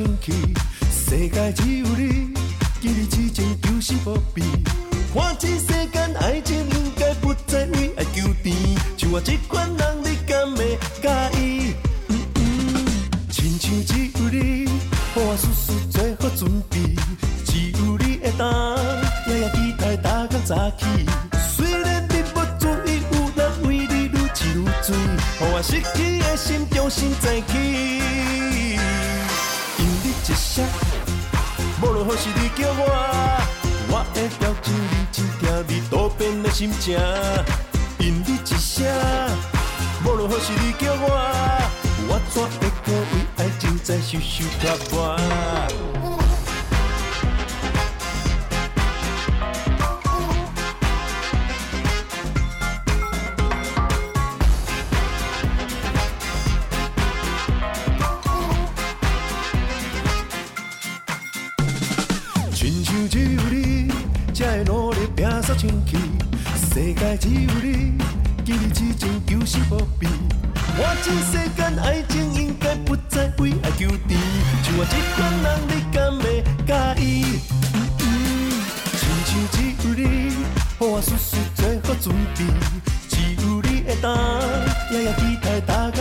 清气，世界只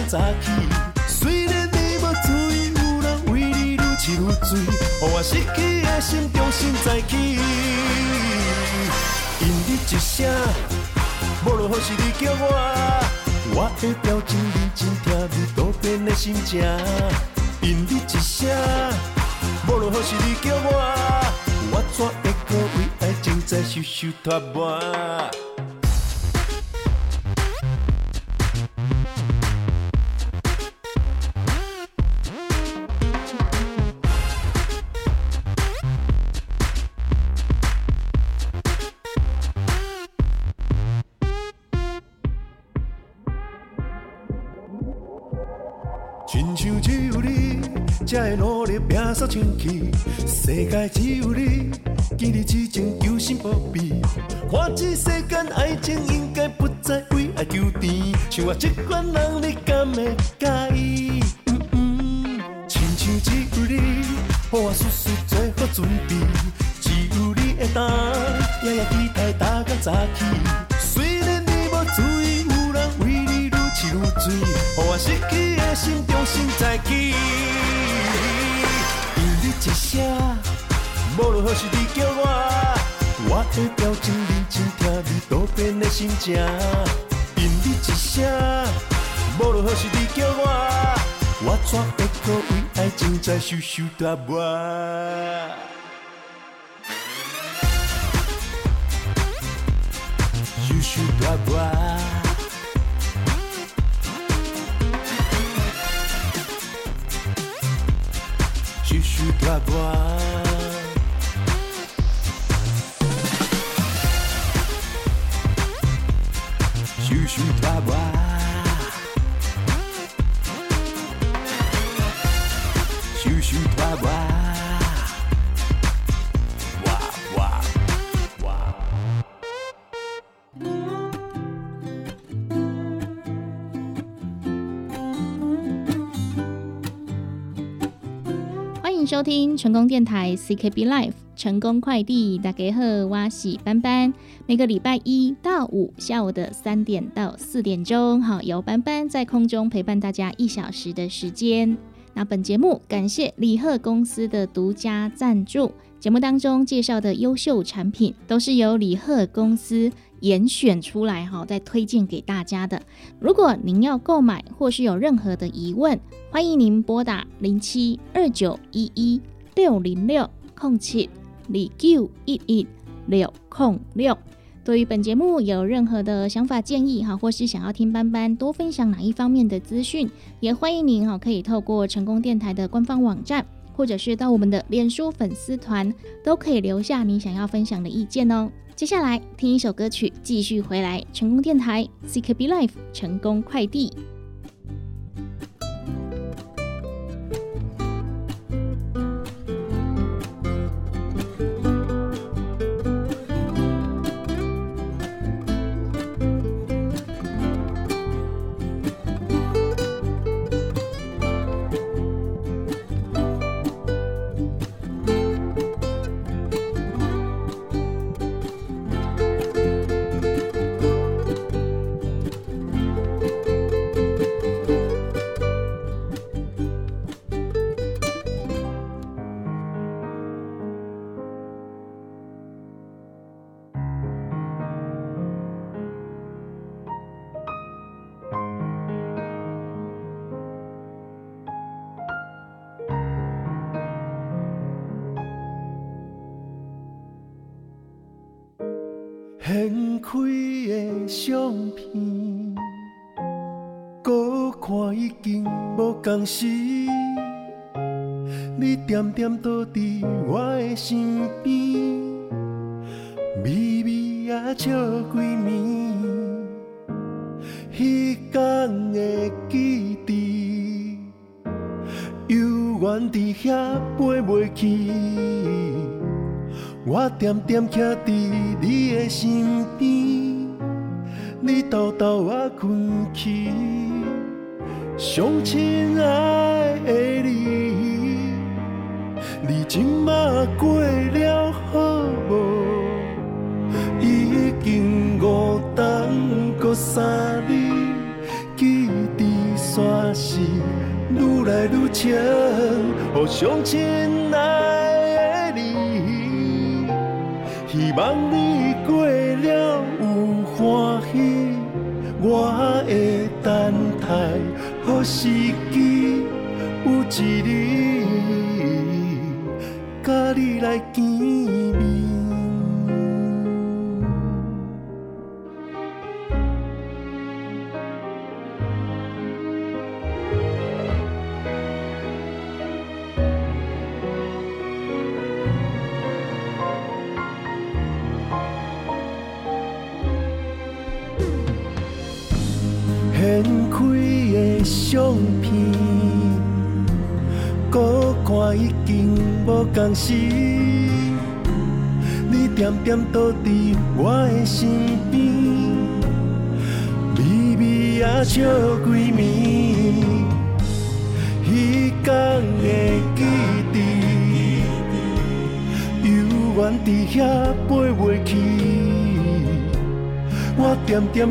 早起。虽然你无注意，有人为你愈痴愈醉，予我失去的心重新再起。因你一声，无论何时你叫我，我的表情认真听你多变的心情。因你一声，无论何时你叫我，我怎会搁为爱情在受受拖磨？才会努力拼杀清气。世界只有你，今日之情求心不变。看这世间爱情应该不再为爱求甜，像我这款人你敢会介意？嗯嗯亲像只有你，予我事事做好准备，只有你会当，夜夜期待大天早起。虽然你无注意，有人为你愈痴愈醉，予我失去的心重新再起。一声，无论何时你叫我，我的表情认真听你多变的心情。因你一声，无论何时你叫我，我怎会搁为爱情在受受折磨？受受折磨。受折成功电台 CKB Life 成功快递，大家好，我是班班。每个礼拜一到五下午的三点到四点钟，好，由班班在空中陪伴大家一小时的时间。那本节目感谢李贺公司的独家赞助，节目当中介绍的优秀产品都是由李贺公司严选出来哈，再推荐给大家的。如果您要购买或是有任何的疑问，欢迎您拨打零七二九一一六零六空七二九一一六空六。对于本节目有任何的想法建议哈，或是想要听班班多分享哪一方面的资讯，也欢迎您哈可以透过成功电台的官方网站，或者是到我们的脸书粉丝团，都可以留下你想要分享的意见哦。接下来听一首歌曲，继续回来成功电台 CKB Life 成功快递。无共时。你点点倒伫我的身边，微微也笑几暝。彼天的记忆，犹原伫遐飞袂去。我点点徛伫你的身边，你偷偷啊困去，上亲爱的你，你今嘛过了好无？已经五冬过三日，记伫山是愈来愈深，互上亲爱的你。希望你过了有欢喜，我会等待，好时机有一日，甲你来见。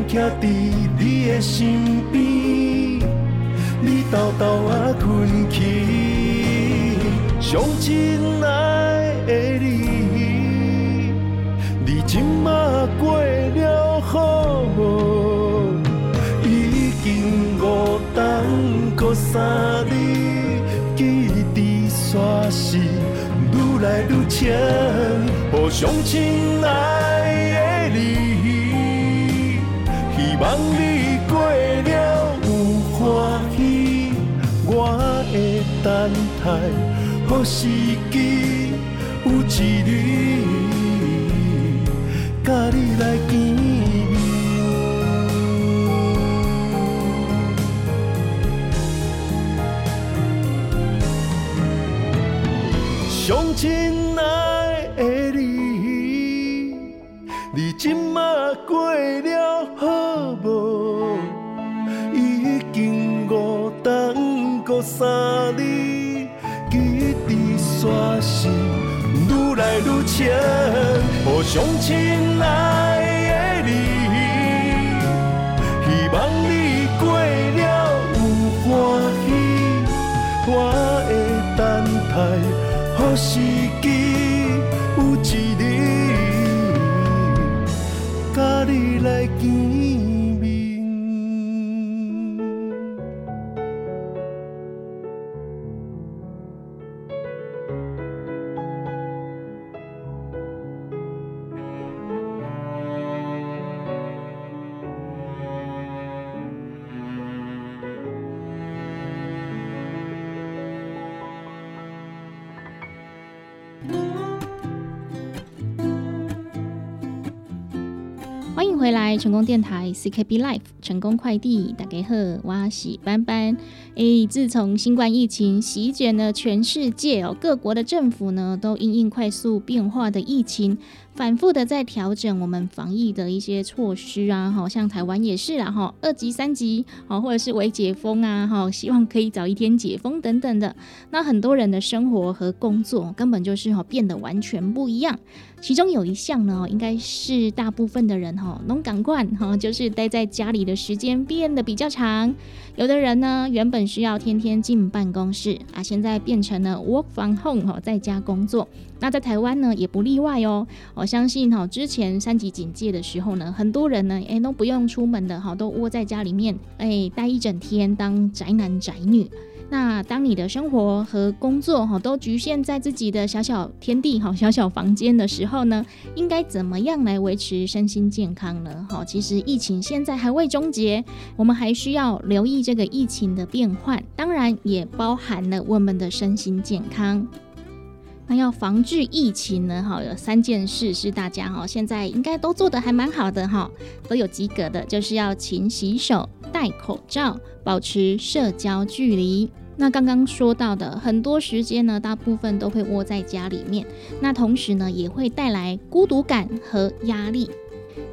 徛伫你的身边。你偷偷啊困去，上亲爱的你，你今嘛过了好无？已经五冬过三日，记伫山是愈来愈深。哦，上亲一日，成功电台 CKB Life 成功快递打给贺哇喜班班诶，自从新冠疫情席卷了全世界哦，各国的政府呢都因应快速变化的疫情。反复的在调整我们防疫的一些措施啊，好像台湾也是啦，哈，二级、三级，好，或者是微解封啊，哈，希望可以早一天解封等等的。那很多人的生活和工作根本就是哈变得完全不一样。其中有一项呢，应该是大部分的人哈，能赶快哈，就是待在家里的时间变得比较长。有的人呢，原本需要天天进办公室啊，现在变成了 work from home 哈，在家工作。那在台湾呢，也不例外哦。哦相信哈，之前三级警戒的时候呢，很多人呢，哎，都不用出门的哈，都窝在家里面，哎，待一整天当宅男宅女。那当你的生活和工作哈都局限在自己的小小天地哈小小房间的时候呢，应该怎么样来维持身心健康呢？哈，其实疫情现在还未终结，我们还需要留意这个疫情的变换，当然也包含了我们的身心健康。那要防治疫情呢？哈，有三件事是大家哈现在应该都做的还蛮好的哈，都有及格的，就是要勤洗手、戴口罩、保持社交距离。那刚刚说到的很多时间呢，大部分都会窝在家里面，那同时呢也会带来孤独感和压力。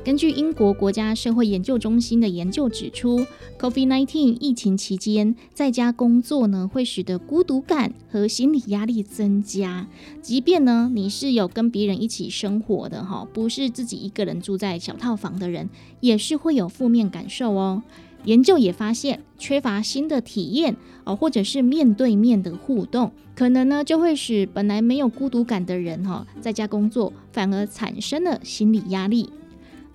根据英国国家社会研究中心的研究指出，COVID-19 疫情期间在家工作呢，会使得孤独感和心理压力增加。即便呢你是有跟别人一起生活的哈，不是自己一个人住在小套房的人，也是会有负面感受哦。研究也发现，缺乏新的体验哦，或者是面对面的互动，可能呢就会使本来没有孤独感的人哈，在家工作反而产生了心理压力。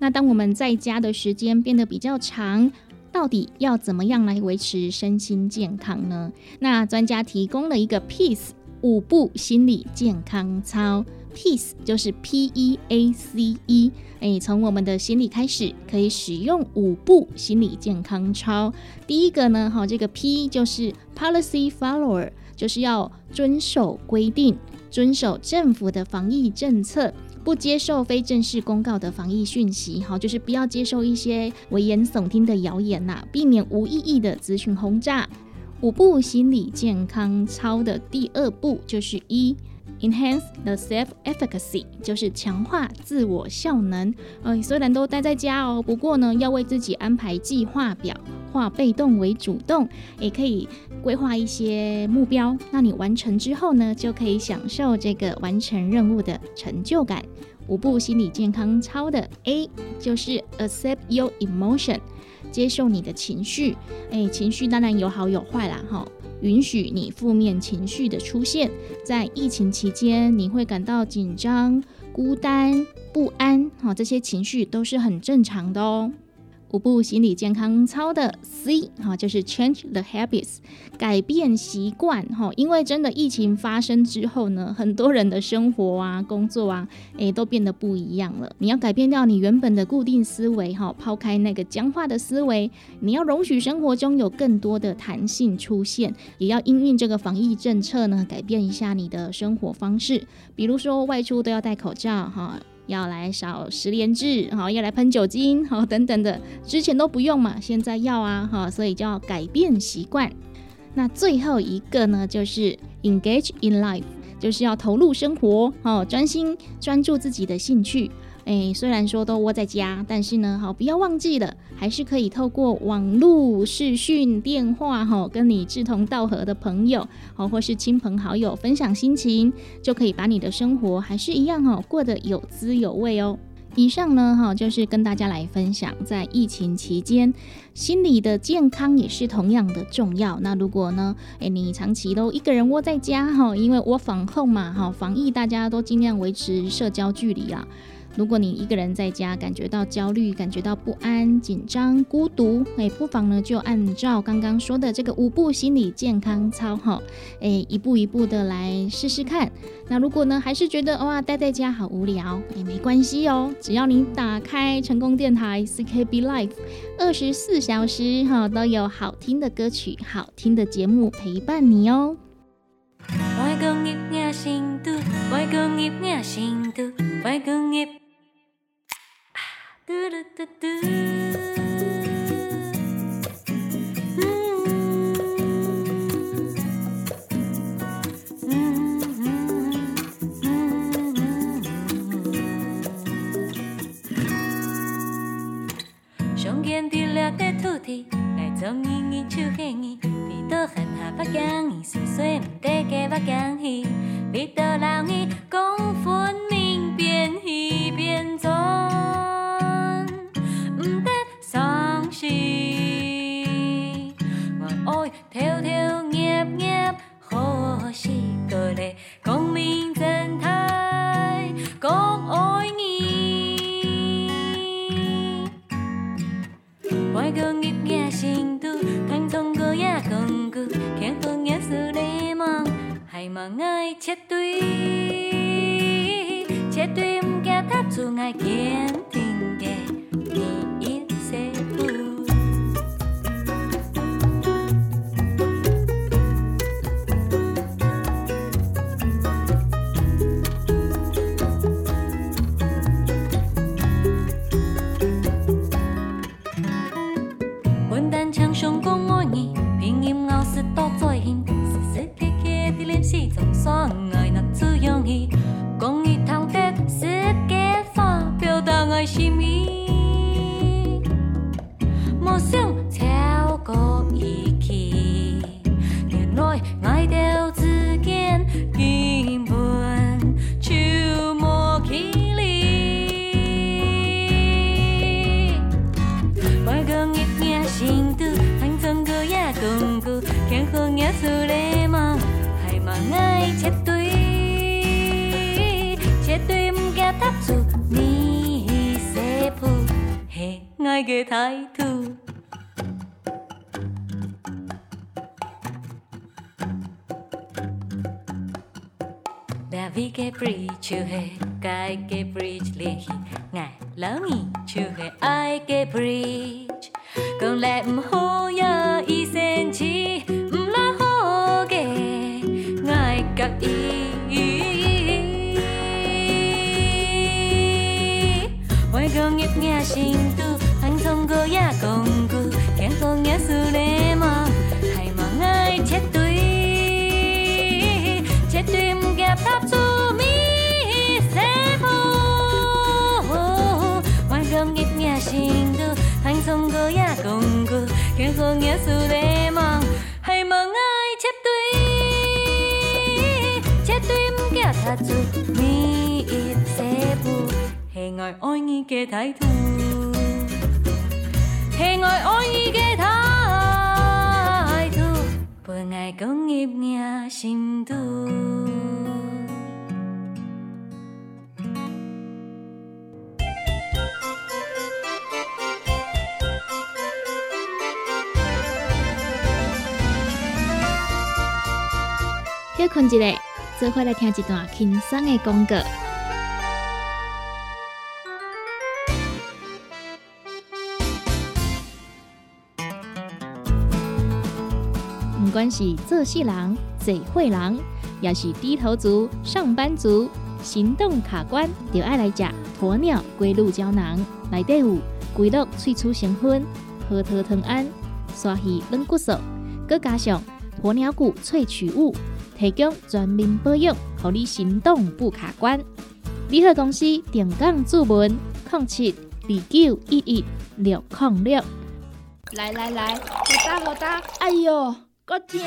那当我们在家的时间变得比较长，到底要怎么样来维持身心健康呢？那专家提供了一个 Peace 五步心理健康操，Peace 就是 P E A C E，哎，从我们的心理开始，可以使用五步心理健康操。第一个呢，哈，这个 P 就是 Policy Follower，就是要遵守规定，遵守政府的防疫政策。不接受非正式公告的防疫讯息，好，就是不要接受一些危言耸听的谣言呐，避免无意义的资讯轰炸。五步心理健康操的第二步就是一，enhance the self efficacy，就是强化自我效能。呃，虽然都待在家哦，不过呢，要为自己安排计划表，化被动为主动，也可以规划一些目标。那你完成之后呢，就可以享受这个完成任务的成就感。五步心理健康操的 A 就是 accept your emotion，接受你的情绪。哎，情绪当然有好有坏啦，哈，允许你负面情绪的出现。在疫情期间，你会感到紧张、孤单、不安，哈，这些情绪都是很正常的哦。五步心理健康操的 C 哈，就是 change the habits，改变习惯哈。因为真的疫情发生之后呢，很多人的生活啊、工作啊，诶，都变得不一样了。你要改变掉你原本的固定思维哈，抛开那个僵化的思维，你要容许生活中有更多的弹性出现，也要因应这个防疫政策呢，改变一下你的生活方式，比如说外出都要戴口罩哈。要来扫十连制，哈，要来喷酒精，好，等等的，之前都不用嘛，现在要啊，哈，所以就要改变习惯。那最后一个呢，就是 engage in life，就是要投入生活，哦，专心专注自己的兴趣。哎，虽然说都窝在家，但是呢，好不要忘记了，还是可以透过网络视讯、电话，哈，跟你志同道合的朋友，好或是亲朋好友分享心情，就可以把你的生活还是一样，哦，过得有滋有味哦。以上呢，哈，就是跟大家来分享，在疫情期间，心理的健康也是同样的重要。那如果呢，哎，你长期都一个人窝在家，哈，因为我防控嘛，哈，防疫大家都尽量维持社交距离啊。如果你一个人在家，感觉到焦虑、感觉到不安、紧张、孤独，哎，不妨呢就按照刚刚说的这个五步心理健康操哈，哎，一步一步的来试试看。那如果呢还是觉得哇待在家好无聊，哎，没关系哦，只要你打开成功电台 CKB Life，二十四小时哈都有好听的歌曲、好听的节目陪伴你哦。上见伫掠个土地，来做年年手起年，鼻倒喊下巴讲伊，细细唔得个巴讲伊，鼻倒老伊讲分明变戏变做。更一件新都，看中国也更古，看风 gương nhịp nghe sinh tu, anh thông cơ ya công cụ, khen không nghe su lê mong, hay mà ngài chết tuy, chết tuy m gap tháp su mi sẽ phô. Ngoài gương nhịp nghe sinh tu, anh thông cơ ya công cụ, khen không nghe su lê mong, hay mà ngài chết tuy, chết tuy m gap tháp 喜爱爱你的态度，喜爱爱你的态度，不爱讲入耳心毒。要困起来，做回来听一段轻松的广告。不管是做事人、嘴会人，也是低头族、上班族，行动卡关，就爱来食鸵鸟龟鹿胶囊。内底有龟鹿萃取成分、核桃藤胺、鲨鱼软骨素，佮加上鸵鸟骨萃取物，提供全面保养，让你行动不卡关。联合公司定岗注文零七二九一一六零六。来来来，好打好打，哎哟，我听！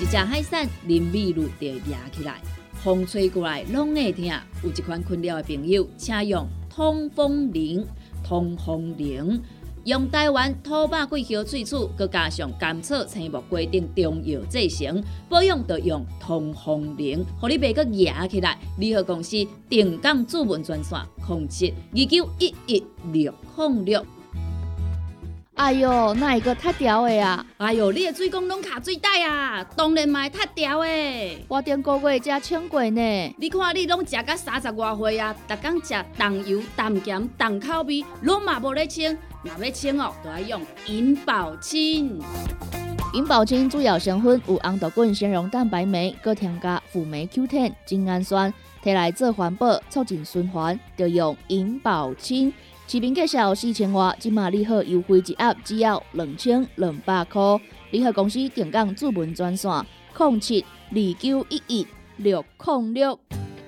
一只海扇淋米露就压起来，风吹过来拢会痛。有一款困扰的朋友，请用通风铃。通风铃用台湾土白桂香萃取，佮加上甘草、青木、规定中药制成，保养要用通风铃，互你袂佮压起来。联合公司定岗主文专线：控七二九一一六控六。哎哟，那一个塌掉的啊？哎哟，你的水工拢卡水袋啊！当然嘛会塌掉的。我顶个月才称过呢。你看你拢食到三十外岁啊，逐天食重油、重咸、重口味，拢嘛无咧清。若要清哦，就要用银保清。银保清主要成分有红豆滚、纤溶蛋白酶，搁添加辅酶 Q10、精氨酸，摕来做环保、促进循环，就用银保清。市面价小四千外，即马利好优惠一盒只要两千两百块。利好公司定岗主文专线：零七二九一一六零六。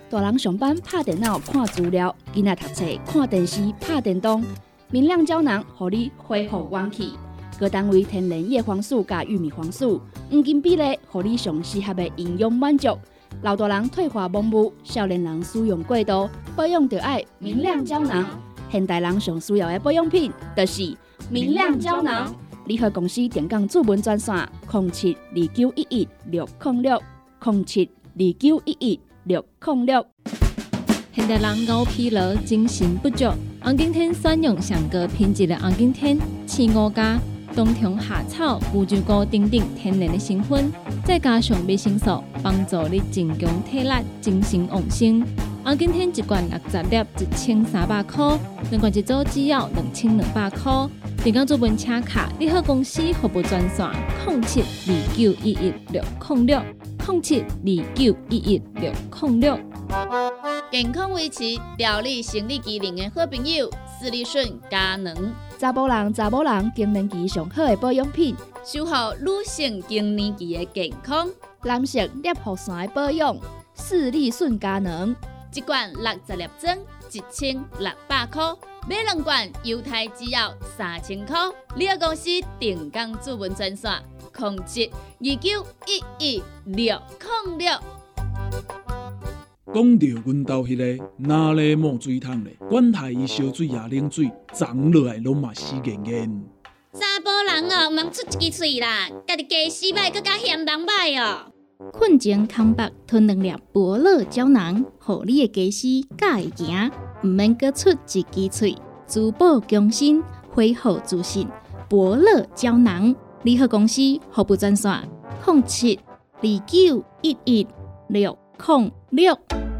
大人上班拍电脑看资料，囡仔读册看电视拍电动，明亮胶囊互你恢复元气。各单位天然叶黄素加玉米黄素，黄金比例，互你上适合的营养满足。老大人退化盲目，少年人使用过度，保养就爱明亮胶囊。现代人上需要的保养品，就是明亮胶囊。联合公司电讲主文专线：零七二九一一六零六零七二九一一六零六。现代人熬疲劳、精神不足，红景天选用上个品质的红景天青五加，冬虫夏草、乌鸡菇等等天然的成分，再加上维生素，帮助你增强体力、精神旺盛。红景天一罐六十粒，一千三百块；两罐一组只要两千两百块。订购做文车卡，你好公司服务专线：零七二九一一六零六零七二九一一六零六。健康维持、调理生理机能的好朋友——斯利顺佳能，查甫人、查某人更年期上好的保养品，守护女性更年期的健康。男性尿酸的保养，斯利顺佳能，一罐六十粒装，一千六百块；买两罐，犹太只要三千块。你个公司定岗主文专线：控制二九一一六零六。讲到阮兜迄个哪里冒水桶咧，管他伊烧水也冷水，长落来拢嘛死严严。查甫人哦，毋通出一支喙啦，家己家洗歹，更加嫌人歹哦。困前康白吞两粒伯乐胶囊，互你的家洗甲会行，毋免阁出一支喙，珠宝强身，恢复自信。伯乐胶囊，联合公司服务专线：零七二九一一六零六。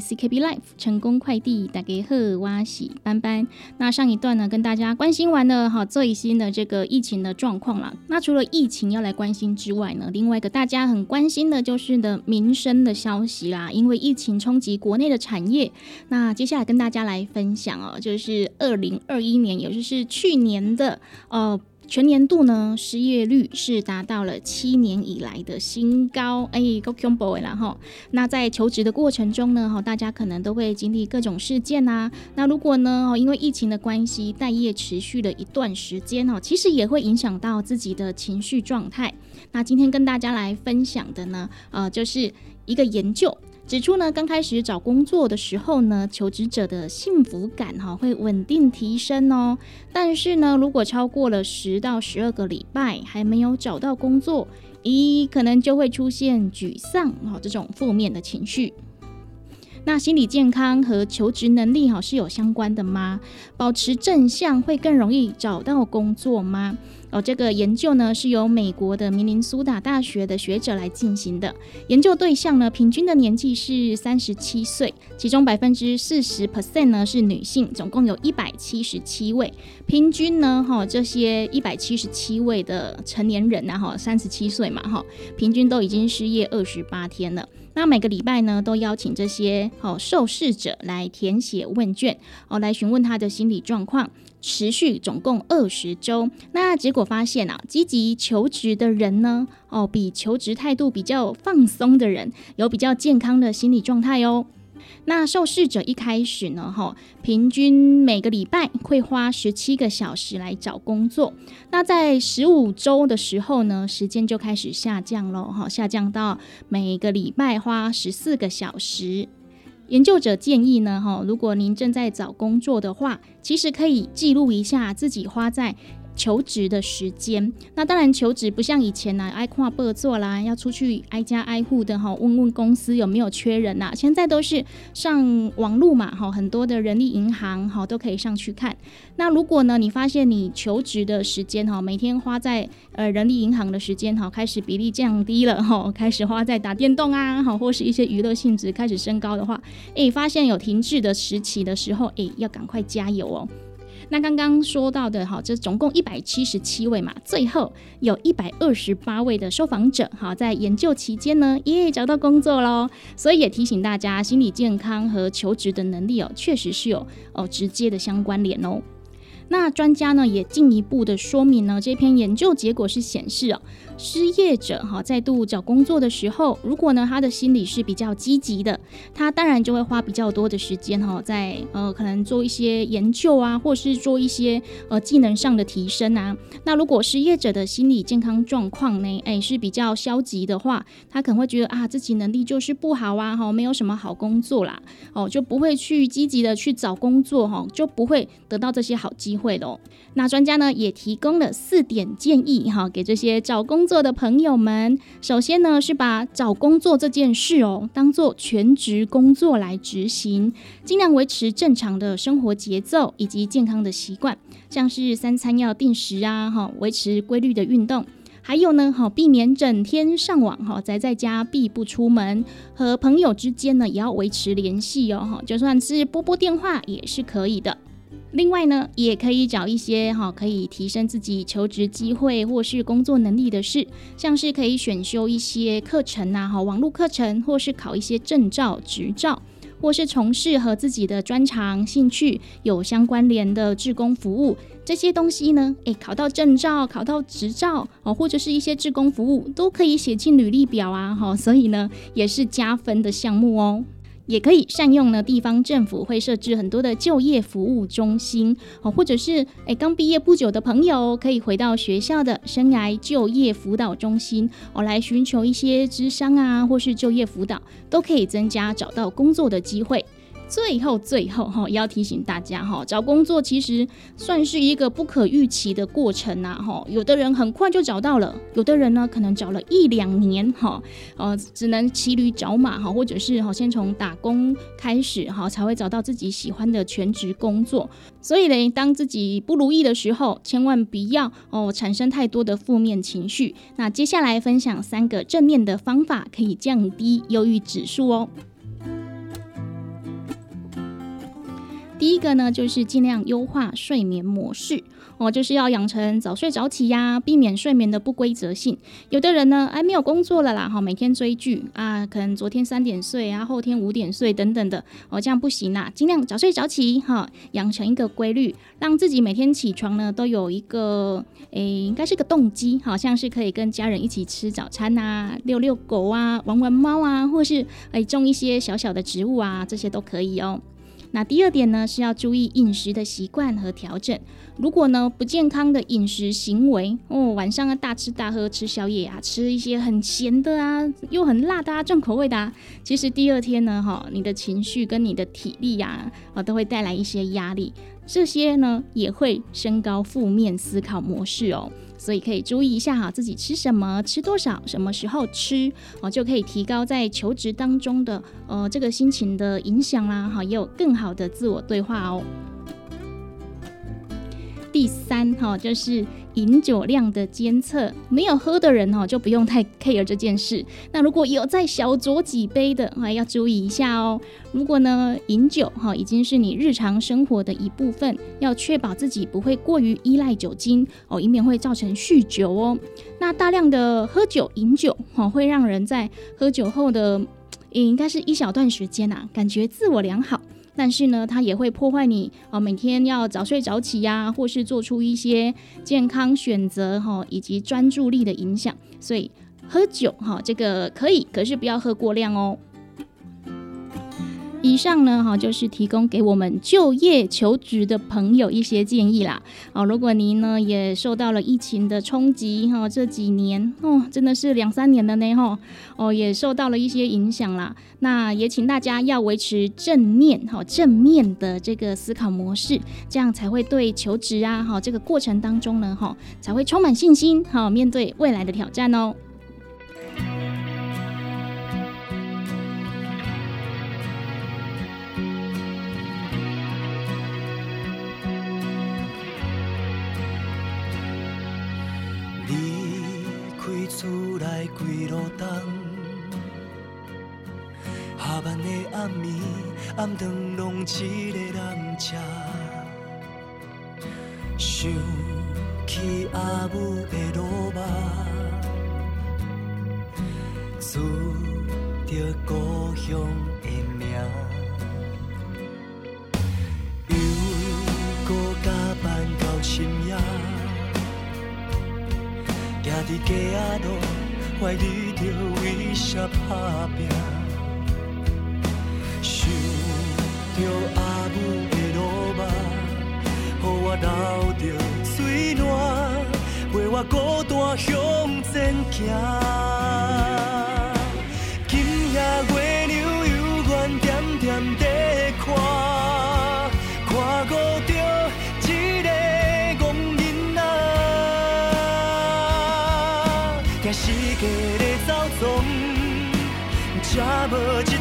CKB Life 成功快递打给贺哇喜班班。那上一段呢，跟大家关心完了哈最新的这个疫情的状况啦。那除了疫情要来关心之外呢，另外一个大家很关心的就是的民生的消息啦。因为疫情冲击国内的产业，那接下来跟大家来分享哦，就是二零二一年，也就是去年的呃。全年度呢，失业率是达到了七年以来的新高，哎，够恐怖的啦哈。那在求职的过程中呢，哈，大家可能都会经历各种事件呐。那如果呢，哦，因为疫情的关系，待业持续了一段时间哦，其实也会影响到自己的情绪状态。那今天跟大家来分享的呢，呃，就是一个研究。指出呢，刚开始找工作的时候呢，求职者的幸福感哈会稳定提升哦。但是呢，如果超过了十到十二个礼拜还没有找到工作，咦，可能就会出现沮丧哈这种负面的情绪。那心理健康和求职能力哈是有相关的吗？保持正向会更容易找到工作吗？哦，这个研究呢是由美国的明尼苏达大学的学者来进行的。研究对象呢，平均的年纪是三十七岁，其中百分之四十 percent 呢是女性，总共有一百七十七位。平均呢，哈，这些一百七十七位的成年人啊，哈，三十七岁嘛，哈，平均都已经失业二十八天了。那每个礼拜呢，都邀请这些哦受试者来填写问卷，哦，来询问他的心理状况。持续总共二十周，那结果发现啊，积极求职的人呢，哦，比求职态度比较放松的人有比较健康的心理状态哦。那受试者一开始呢，哈，平均每个礼拜会花十七个小时来找工作，那在十五周的时候呢，时间就开始下降喽，哈，下降到每个礼拜花十四个小时。研究者建议呢，哈，如果您正在找工作的话，其实可以记录一下自己花在。求职的时间，那当然求职不像以前呢，挨跨步做啦，要出去挨家挨户的哈，问问公司有没有缺人呐。现在都是上网络嘛，哈，很多的人力银行哈都可以上去看。那如果呢，你发现你求职的时间哈，每天花在呃人力银行的时间哈，开始比例降低了哈，开始花在打电动啊，哈或是一些娱乐性质开始升高的话，诶，发现有停滞的时期的时候，诶，要赶快加油哦。那刚刚说到的哈，这总共一百七十七位嘛，最后有一百二十八位的受访者哈，在研究期间呢，也找到工作喽。所以也提醒大家，心理健康和求职的能力哦，确实是有哦直接的相关联哦。那专家呢也进一步的说明呢，这篇研究结果是显示哦。失业者哈再度找工作的时候，如果呢他的心理是比较积极的，他当然就会花比较多的时间哈，在呃可能做一些研究啊，或是做一些呃技能上的提升啊。那如果失业者的心理健康状况呢，哎是比较消极的话，他可能会觉得啊自己能力就是不好啊，哈没有什么好工作啦，哦就不会去积极的去找工作哈，就不会得到这些好机会喽。那专家呢也提供了四点建议哈，给这些找工作的朋友们，首先呢是把找工作这件事哦当做全职工作来执行，尽量维持正常的生活节奏以及健康的习惯，像是三餐要定时啊，哈，维持规律的运动，还有呢，哈，避免整天上网哈，宅在家闭不出门，和朋友之间呢也要维持联系哦，哈，就算是拨拨电话也是可以的。另外呢，也可以找一些哈可以提升自己求职机会或是工作能力的事，像是可以选修一些课程呐，哈网络课程，或是考一些证照、执照，或是从事和自己的专长、兴趣有相关联的志工服务。这些东西呢，诶，考到证照、考到执照哦，或者是一些志工服务，都可以写进履历表啊，哈，所以呢，也是加分的项目哦。也可以善用呢，地方政府会设置很多的就业服务中心哦，或者是诶刚毕业不久的朋友，可以回到学校的生涯就业辅导中心哦，来寻求一些智商啊，或是就业辅导，都可以增加找到工作的机会。最后，最后哈，也要提醒大家哈，找工作其实算是一个不可预期的过程呐哈。有的人很快就找到了，有的人呢可能找了一两年哈，呃，只能骑驴找马哈，或者是哈先从打工开始哈，才会找到自己喜欢的全职工作。所以呢，当自己不如意的时候，千万不要哦产生太多的负面情绪。那接下来分享三个正面的方法，可以降低忧郁指数哦。第一个呢，就是尽量优化睡眠模式哦，就是要养成早睡早起呀，避免睡眠的不规则性。有的人呢，哎，没有工作了啦，哈，每天追剧啊，可能昨天三点睡啊，后天五点睡等等的哦，这样不行啦，尽量早睡早起哈，养成一个规律，让自己每天起床呢都有一个诶，应该是个动机，好像是可以跟家人一起吃早餐啊，遛遛狗啊，玩玩猫啊，或是诶种一些小小的植物啊，这些都可以哦。那第二点呢，是要注意饮食的习惯和调整。如果呢不健康的饮食行为哦，晚上啊大吃大喝吃宵夜啊，吃一些很咸的啊，又很辣的啊，重口味的啊，其实第二天呢哈，你的情绪跟你的体力呀啊都会带来一些压力，这些呢也会升高负面思考模式哦。所以可以注意一下哈，自己吃什么，吃多少，什么时候吃哦，就可以提高在求职当中的呃这个心情的影响啦哈，也有更好的自我对话哦。第三哈，就是饮酒量的监测，没有喝的人哈，就不用太 care 这件事。那如果有在小酌几杯的，还要注意一下哦。如果呢，饮酒哈已经是你日常生活的一部分，要确保自己不会过于依赖酒精哦，以免会造成酗酒哦。那大量的喝酒饮酒哈，会让人在喝酒后的也应该是一小段时间呐，感觉自我良好。但是呢，它也会破坏你啊，每天要早睡早起呀，或是做出一些健康选择哈，以及专注力的影响。所以喝酒哈，这个可以，可是不要喝过量哦。以上呢，哈，就是提供给我们就业求职的朋友一些建议啦。哦，如果您呢也受到了疫情的冲击，哈，这几年哦，真的是两三年了呢，哈，哦，也受到了一些影响啦。那也请大家要维持正面，哈，正面的这个思考模式，这样才会对求职啊，哈，这个过程当中呢，哈，才会充满信心，哈，面对未来的挑战哦。几路灯，下班的暗暝，暗灯拢一个人吃。想起阿母的罗马，思着故乡的名，伫街仔路。怀疑着为啥打拼，想着阿母的落寞，予我流着水汗，陪我孤单向前行。今夜月亮犹原点点在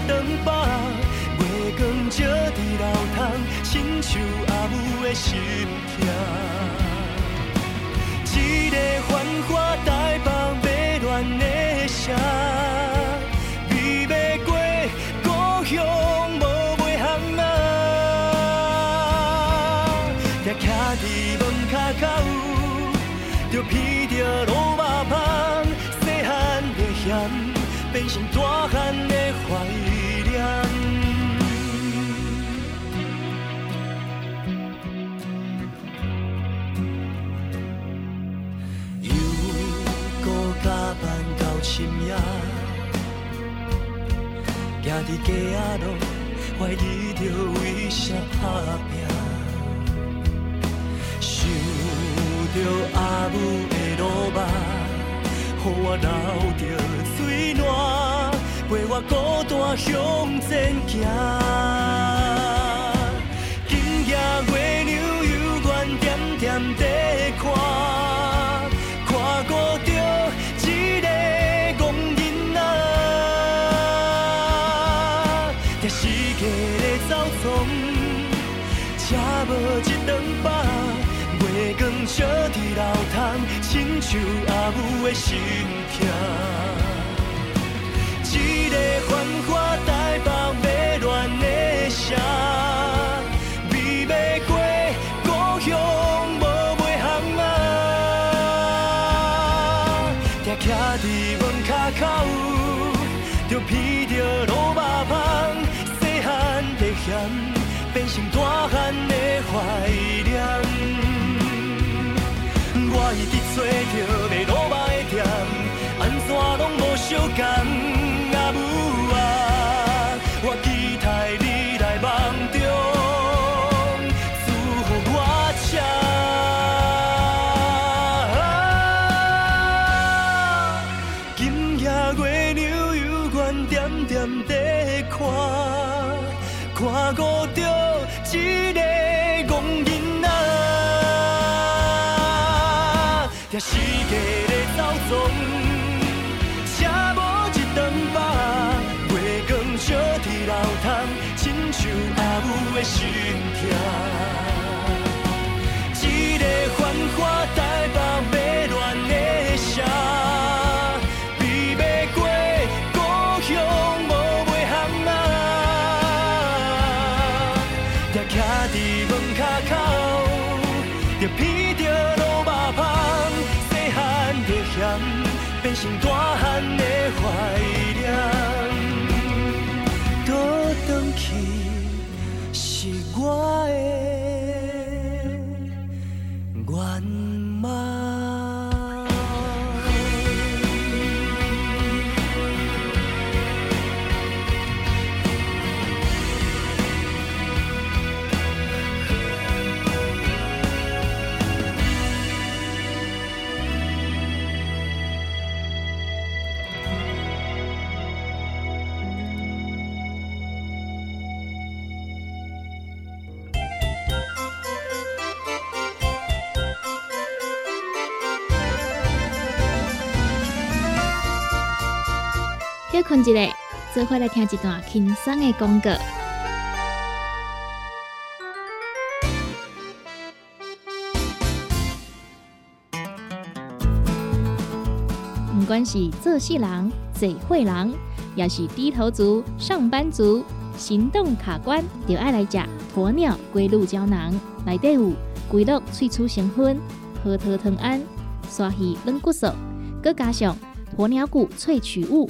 长发，月光照伫楼窗，亲像阿母的心痛。一个繁华台北伫街仔路，怀疑着为啥打拼，想着阿母的落寞。予我流着水汗，陪我孤单向前行。今夜月亮犹原点点在照伫楼窗，亲像阿母的心痛。一个一下，做伙来听一段轻松的广告。不管是做事人、嘴会人，也是低头族、上班族，行动卡关，就爱来吃鸵鸟龟鹿胶囊。内底有龟鹿萃取成分、核桃藤胺、鲨鱼软骨素，佮加上鸵鸟骨萃取物。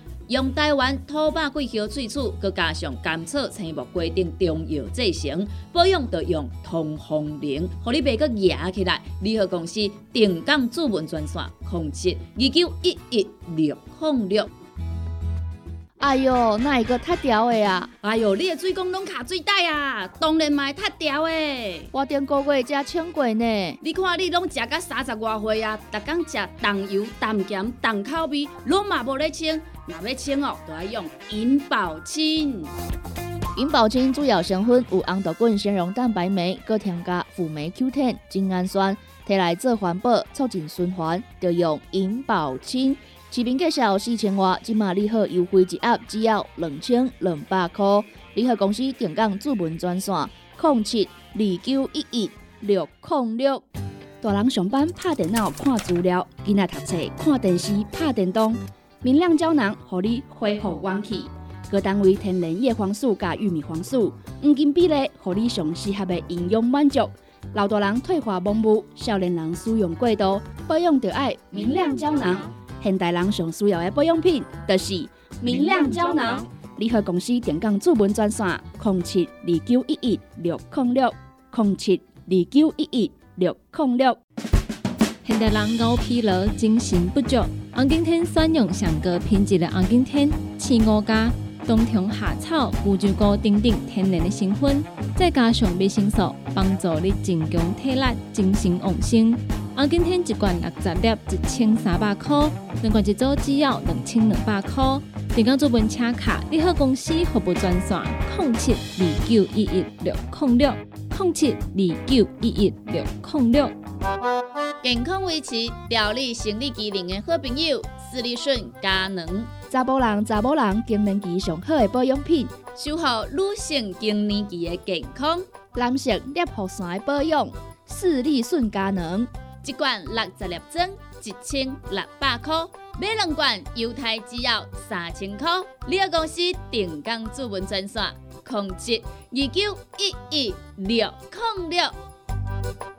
用台湾土白桂花萃取，佮加上甘草、青木、规定中药制成，保养要用通风灵，互你袂佮压起来。联合公司定岗主文专线：零七二九一一六零六。哎哟，那会个塌条的啊？哎哟，你的水管拢卡水袋啊！当然嘛会塌条的。我顶个月才清过呢。你看你拢食到三十外岁啊，逐工食重油、重咸、重口味，拢嘛无咧清。若要清哦，就要用银保清。银保清主要成分有红豆根、纤溶蛋白酶，搁添加辅酶 Q10、精氨酸，摕来做环保、促进循环，就用银保清。市面介绍四千外，今马利好优惠一盒只要两千两百块。利好公司定岗主文专线：零七二九一一六零六。大人上班拍电脑看资料，囡仔读册看电视拍电动。明亮胶囊，互你恢复元气。各单位天然叶黄素加玉米黄素，黄金比例，互你上适合的营养满足。老大人退化盲目，少年人使用过度，保养就爱明亮胶囊。现代人上需要的保养品，就是明亮胶囊。联合公司电讲主文专线：零七二九一一六零六零七二九一一六零六。现代人熬疲劳、精神不足，红景天选用上高品质的红景天青五加，冬虫夏草、乌鸡菇等等天然的成分，再加上维生素，帮助你增强体力、精神旺盛。红景天一罐六十粒，一千三百块；两罐一组只要两千两百块。电工做本车卡，你好公司服务专线：零七二九一一六零六零七二九一一六零六。健康维持、调理生理机能的好朋友——斯利顺佳能，查甫人、查某人更年期上好的保养品，守护女性更年期的健康。男性尿线的保养，斯利顺佳能，一罐六十粒装，一千六百块；买两罐，犹太只要三千块。你个公司定岗主文专线：控制二九一一六零六。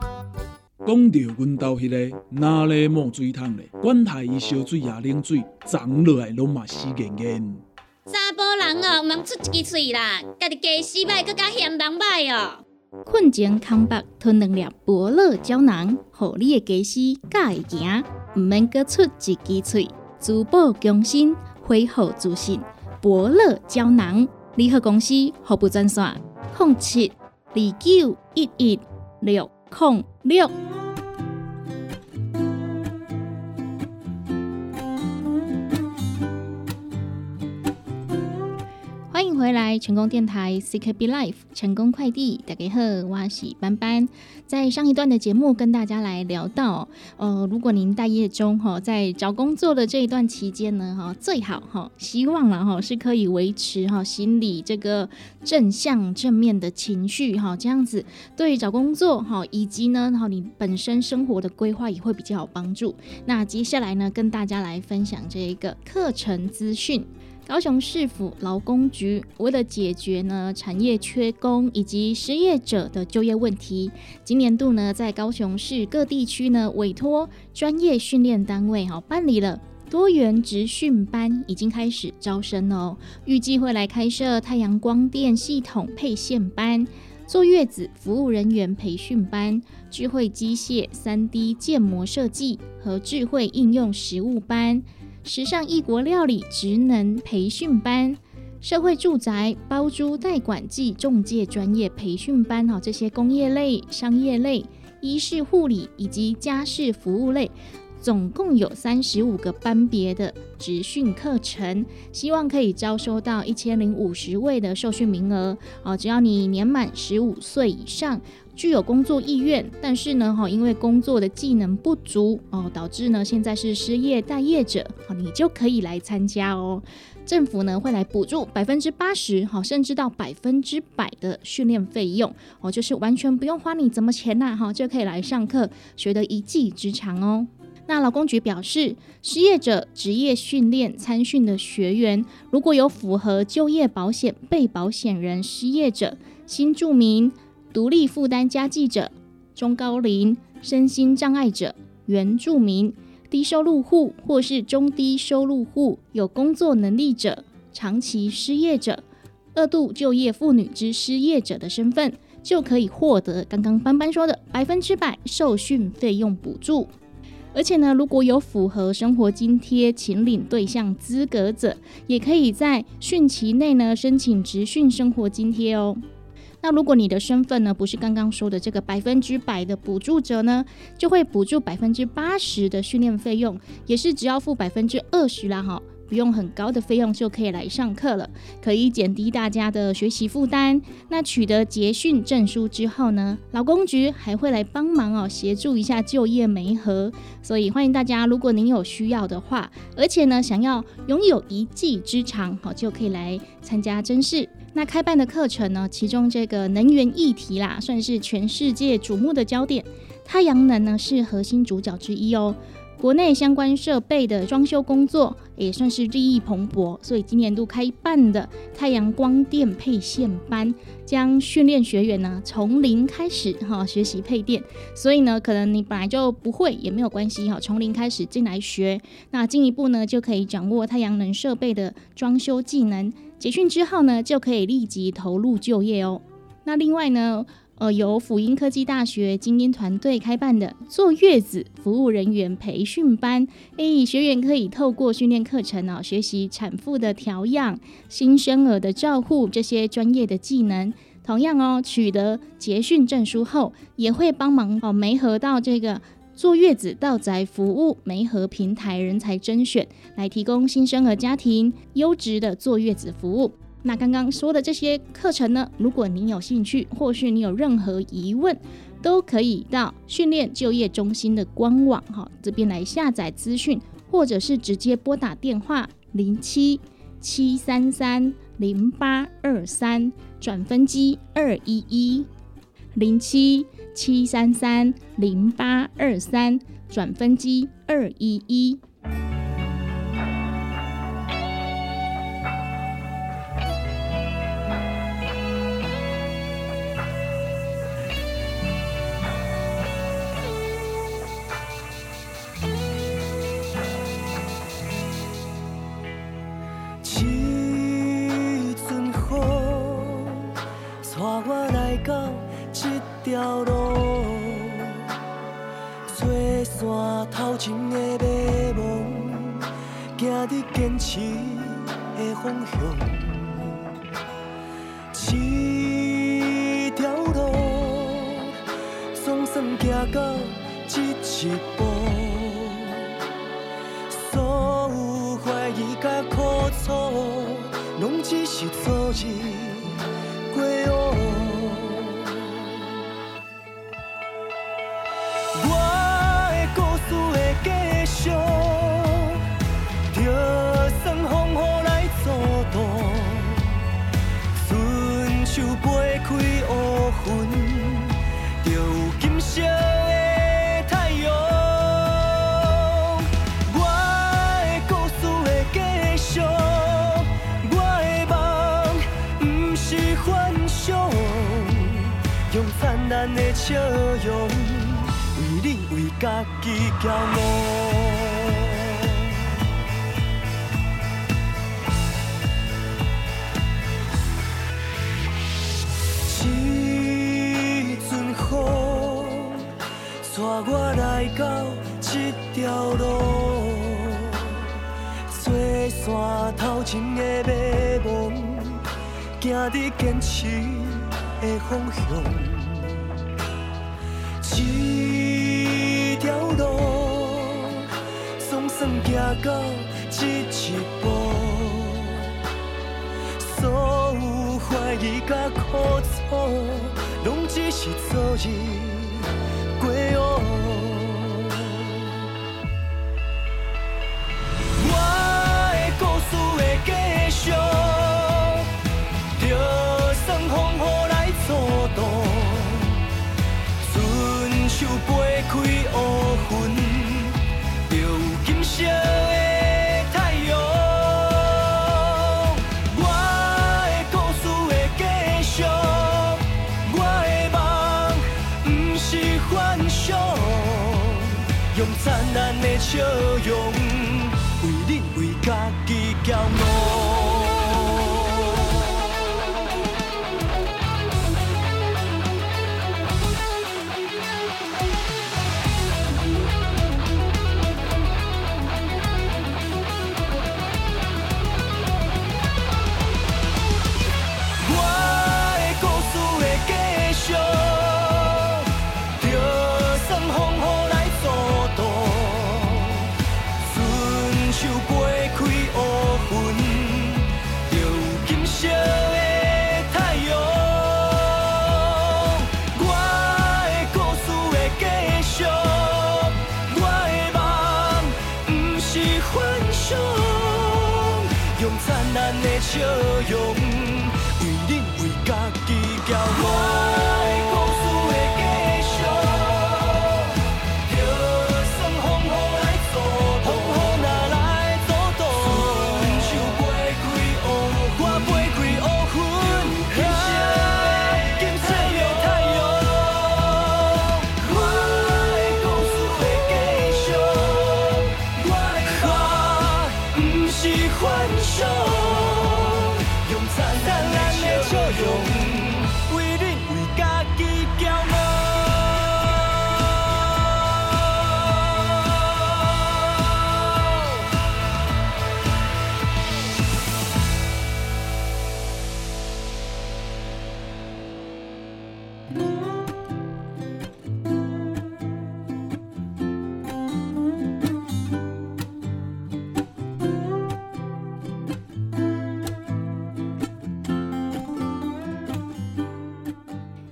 讲到阮兜迄个哪里冒水桶咧，管他伊烧水也冷水，长落来拢嘛死严严。查甫人哦，毋通出一支喙啦，家己家洗歹，更加嫌人歹哦。困前空白吞两粒伯乐胶囊，互你的家私甲会行，毋免阁出一支喙。珠宝更新，恢复自信。伯乐胶囊，联合公司服务专线：零七二九一一六零六。回来，成功电台 CKB Life 成功快递，大家好，我是班班。在上一段的节目跟大家来聊到，呃，如果您待业中哈，在找工作的这一段期间呢，哈，最好哈，希望了哈，是可以维持哈心理这个正向正面的情绪哈，这样子对找工作哈，以及呢，哈，你本身生活的规划也会比较有帮助。那接下来呢，跟大家来分享这一个课程资讯。高雄市府劳工局为了解决呢产业缺工以及失业者的就业问题，今年度呢在高雄市各地区呢委托专业训练单位哈办理了多元职训班，已经开始招生哦。预计会来开设太阳光电系统配线班、坐月子服务人员培训班、智慧机械三 D 建模设计和智慧应用实务班。时尚异国料理职能培训班、社会住宅包租代管暨中介专业培训班，哈，这些工业类、商业类、医事护理以及家事服务类，总共有三十五个班别的职训课程，希望可以招收到一千零五十位的受训名额。哦，只要你年满十五岁以上。具有工作意愿，但是呢，哈，因为工作的技能不足哦，导致呢现在是失业待业者，好，你就可以来参加哦。政府呢会来补助百分之八十，好，甚至到百分之百的训练费用哦，就是完全不用花你怎么钱呐，哈，就可以来上课，学得一技之长哦。那劳工局表示，失业者职业训练参训的学员，如果有符合就业保险被保险人失业者、新住民。独立负担家计者、中高龄、身心障碍者、原住民、低收入户或是中低收入户、有工作能力者、长期失业者、二度就业妇女之失业者的身份，就可以获得刚刚班班说的百分之百受训费用补助。而且呢，如果有符合生活津贴请领对象资格者，也可以在训期内呢申请职训生活津贴哦。那如果你的身份呢不是刚刚说的这个百分之百的补助者呢，就会补助百分之八十的训练费用，也是只要付百分之二十啦哈，不用很高的费用就可以来上课了，可以减低大家的学习负担。那取得结训证书之后呢，劳工局还会来帮忙哦，协助一下就业媒合。所以欢迎大家，如果您有需要的话，而且呢想要拥有一技之长，好就可以来参加甄试。那开办的课程呢？其中这个能源议题啦，算是全世界瞩目的焦点。太阳能呢是核心主角之一哦。国内相关设备的装修工作也算是日益蓬勃，所以今年度开办的太阳光电配线班，将训练学员呢从零开始哈学习配电。所以呢，可能你本来就不会也没有关系哈，从零开始进来学，那进一步呢就可以掌握太阳能设备的装修技能。结训之后呢，就可以立即投入就业哦。那另外呢，呃，由辅英科技大学精英团队开办的坐月子服务人员培训班，诶，学员可以透过训练课程哦，学习产妇的调养、新生儿的照护这些专业的技能。同样哦，取得结训证书后，也会帮忙哦，媒合到这个。坐月子到宅服务媒合平台人才甄选，来提供新生儿家庭优质的坐月子服务。那刚刚说的这些课程呢，如果您有兴趣，或是你有任何疑问，都可以到训练就业中心的官网哈这边来下载资讯，或者是直接拨打电话零七七三三零八二三转分机二一一零七七三三零八二三转分机二一一。用灿烂的笑容，为你为家己骄傲。一阵风，带我来到这条路，做山头前的迷惘，行伫坚持的方向。一条路，总算行到这一步。所有怀疑甲苦楚，拢只是昨日过往。笑容，为恁为家己骄傲。笑容，为恁为家己骄傲。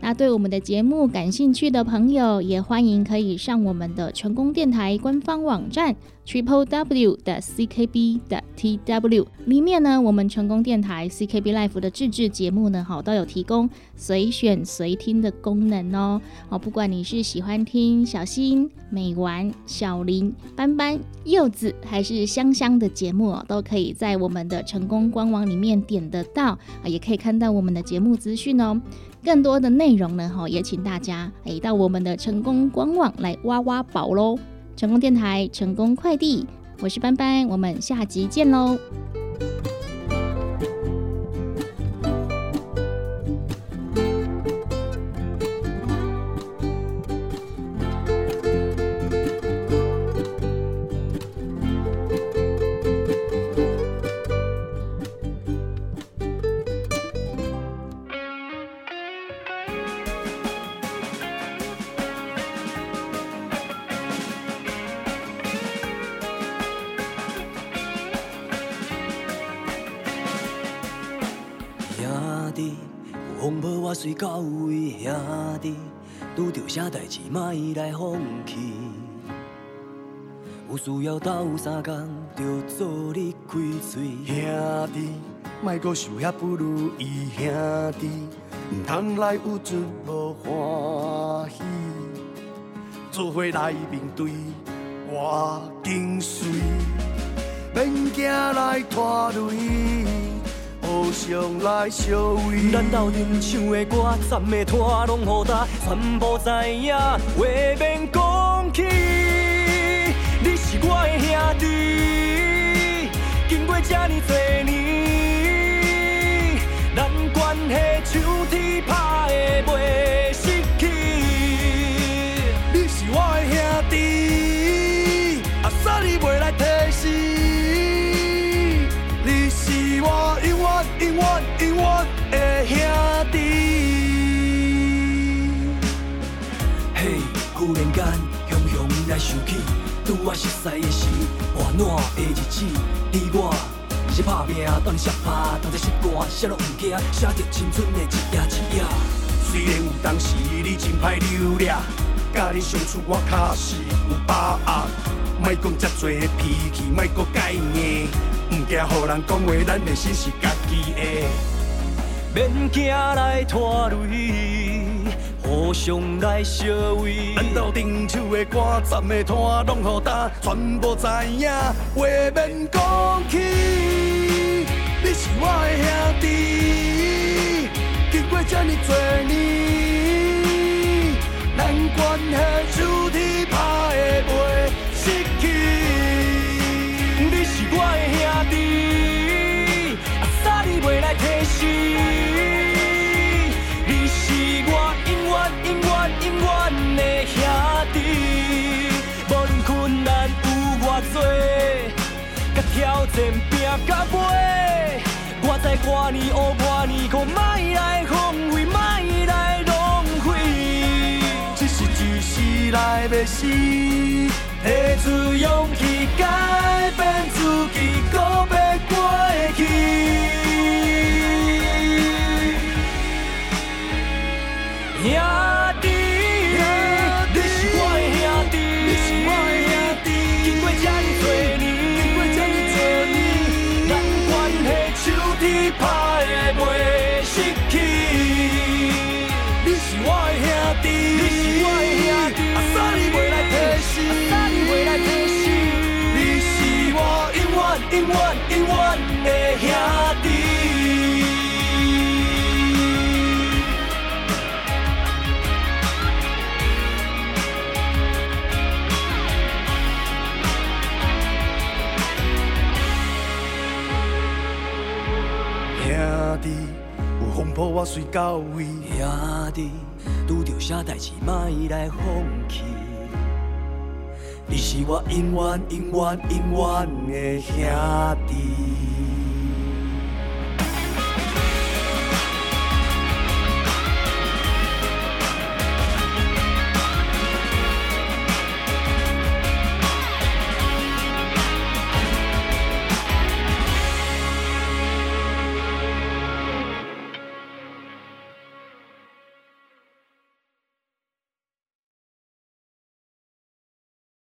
那对我们的节目感兴趣的朋友，也欢迎可以上我们的成功电台官方网站 triple w 的 ckb 的 tw 里面呢，我们成功电台 CKB Life 的自制节目呢，好都有提供随选随听的功能哦。哦，不管你是喜欢听小新、美丸、小林、斑斑、柚子，还是香香的节目哦，都可以在我们的成功官网里面点得到啊，也可以看到我们的节目资讯哦。更多的内容呢，哈，也请大家诶到我们的成功官网来挖挖宝喽！成功电台，成功快递，我是班班，我们下集见喽！到位，兄弟，拄着啥代志，莫来放弃。有需要斗三工，就做你开嘴。兄弟，莫搁受遐不如意，兄弟，唔通来有阵无欢喜。做伙来面对，我紧随，免惊来拖累。上来相偎，咱斗阵唱的歌，站的拖，拢互他全部知影，话免讲起。你是我的兄弟，经过这呢多年，咱关系像天拍的袂拄我熟悉的时，温暖的日子。你我是拍拼，当日摔拍，当作失败，写落物件，写着青春的一页一页。虽然有当时你真歹流掠，甲你相处我确实有把握。莫讲遮多脾气，莫搁改硬。唔惊，互人讲话，咱的心是家己的，免惊来拖累，上来相偎。咱斗阵唱的歌，站的摊，拢予担，全部知影，话免讲起。你是我的兄弟，经过这么多年，咱关系处挑战拼到尾。我知我年学我年，可莫来荒废，莫来浪费。只是一时来袂死，提出勇气改变自己，我随到位，兄弟，拄着啥代志莫来放弃。你是我永远永远永远的兄弟。